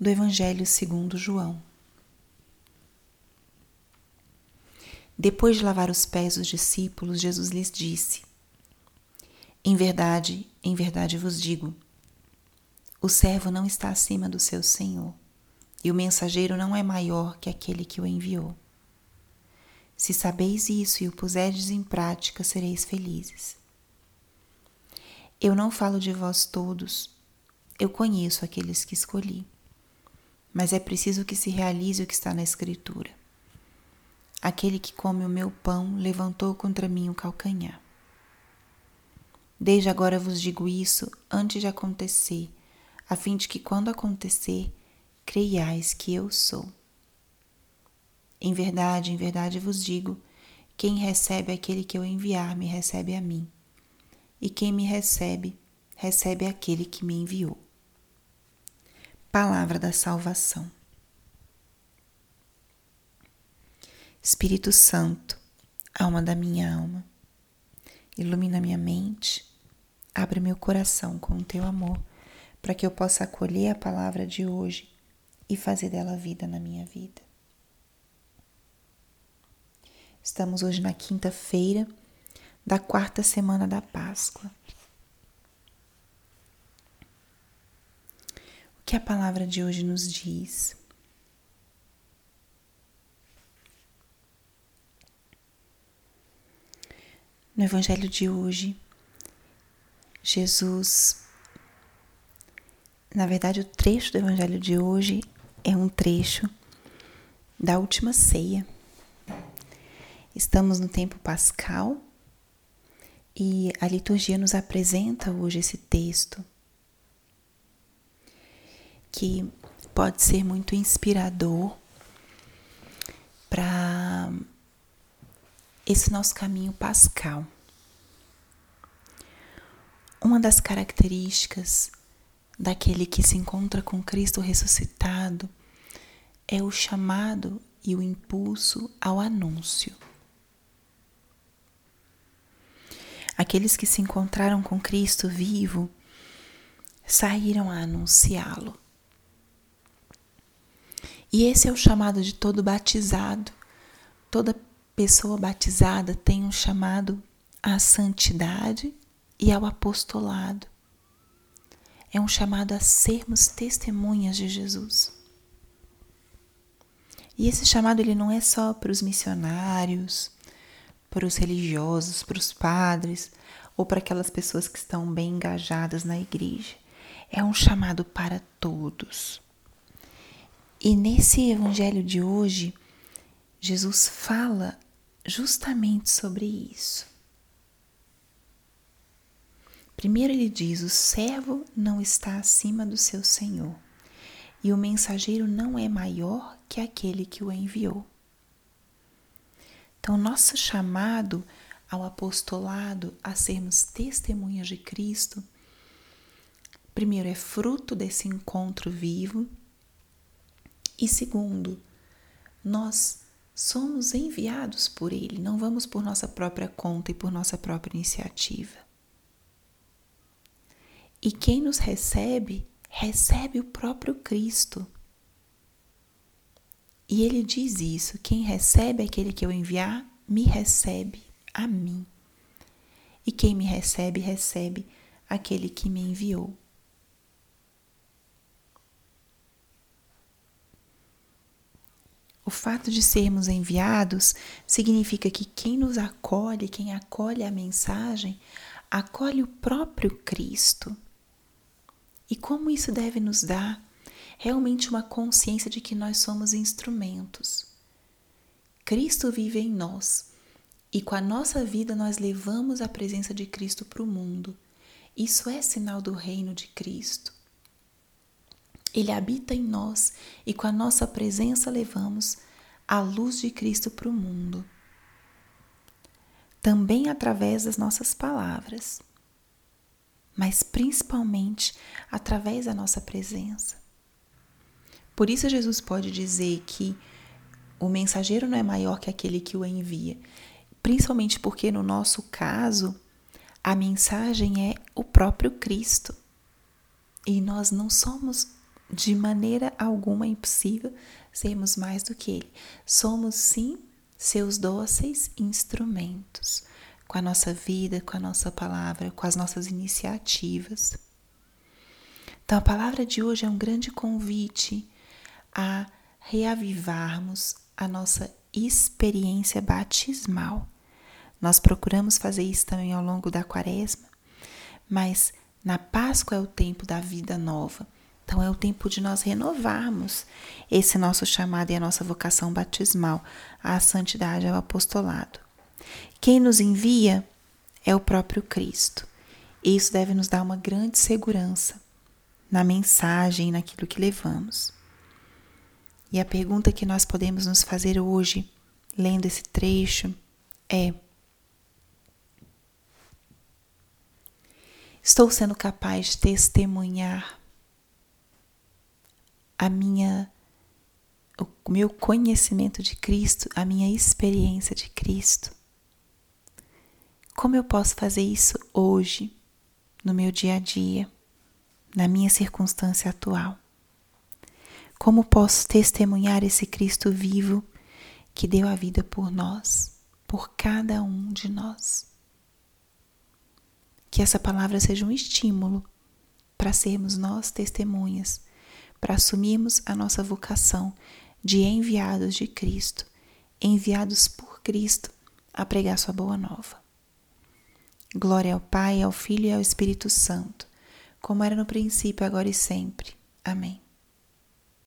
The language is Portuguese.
do Evangelho segundo João. Depois de lavar os pés dos discípulos, Jesus lhes disse: Em verdade, em verdade vos digo, o servo não está acima do seu senhor, e o mensageiro não é maior que aquele que o enviou. Se sabeis isso e o puserdes em prática, sereis felizes. Eu não falo de vós todos, eu conheço aqueles que escolhi, mas é preciso que se realize o que está na Escritura. Aquele que come o meu pão levantou contra mim o calcanhar. Desde agora vos digo isso antes de acontecer, a fim de que, quando acontecer, creiais que eu sou. Em verdade, em verdade vos digo: quem recebe aquele que eu enviar, me recebe a mim. E quem me recebe, recebe aquele que me enviou. Palavra da Salvação. Espírito Santo, alma da minha alma, ilumina minha mente, abre meu coração com o teu amor, para que eu possa acolher a palavra de hoje e fazer dela vida na minha vida. Estamos hoje na quinta-feira da quarta semana da Páscoa. Que a palavra de hoje nos diz? No Evangelho de hoje, Jesus, na verdade, o trecho do Evangelho de hoje é um trecho da última ceia. Estamos no tempo pascal e a liturgia nos apresenta hoje esse texto que pode ser muito inspirador para esse nosso caminho pascal. Uma das características daquele que se encontra com Cristo ressuscitado é o chamado e o impulso ao anúncio. Aqueles que se encontraram com Cristo vivo saíram a anunciá-lo. E esse é o chamado de todo batizado, toda pessoa batizada tem um chamado à santidade e ao apostolado. É um chamado a sermos testemunhas de Jesus. E esse chamado ele não é só para os missionários, para os religiosos, para os padres ou para aquelas pessoas que estão bem engajadas na igreja. É um chamado para todos. E nesse evangelho de hoje, Jesus fala justamente sobre isso. Primeiro ele diz: o servo não está acima do seu senhor, e o mensageiro não é maior que aquele que o enviou. Então, nosso chamado ao apostolado, a sermos testemunhas de Cristo, primeiro é fruto desse encontro vivo, e segundo, nós somos enviados por Ele, não vamos por nossa própria conta e por nossa própria iniciativa. E quem nos recebe, recebe o próprio Cristo. E ele diz isso: quem recebe aquele que eu enviar, me recebe a mim. E quem me recebe, recebe aquele que me enviou. O fato de sermos enviados significa que quem nos acolhe, quem acolhe a mensagem, acolhe o próprio Cristo. E como isso deve nos dar realmente uma consciência de que nós somos instrumentos. Cristo vive em nós e com a nossa vida nós levamos a presença de Cristo para o mundo. Isso é sinal do reino de Cristo. Ele habita em nós e com a nossa presença levamos a luz de Cristo para o mundo. Também através das nossas palavras, mas principalmente através da nossa presença. Por isso, Jesus pode dizer que o mensageiro não é maior que aquele que o envia, principalmente porque, no nosso caso, a mensagem é o próprio Cristo. E nós não somos de maneira alguma é impossível sermos mais do que Ele. Somos, sim, seus dóceis instrumentos, com a nossa vida, com a nossa palavra, com as nossas iniciativas. Então, a palavra de hoje é um grande convite a reavivarmos a nossa experiência batismal. Nós procuramos fazer isso também ao longo da quaresma, mas na Páscoa é o tempo da vida nova. Então é o tempo de nós renovarmos esse nosso chamado e a nossa vocação batismal à santidade ao apostolado. Quem nos envia é o próprio Cristo. E isso deve nos dar uma grande segurança na mensagem, naquilo que levamos. E a pergunta que nós podemos nos fazer hoje, lendo esse trecho, é: Estou sendo capaz de testemunhar a minha o meu conhecimento de Cristo, a minha experiência de Cristo? Como eu posso fazer isso hoje, no meu dia a dia, na minha circunstância atual? Como posso testemunhar esse Cristo vivo que deu a vida por nós, por cada um de nós? Que essa palavra seja um estímulo para sermos nós testemunhas, para assumirmos a nossa vocação de enviados de Cristo, enviados por Cristo a pregar Sua boa nova. Glória ao Pai, ao Filho e ao Espírito Santo, como era no princípio, agora e sempre. Amém.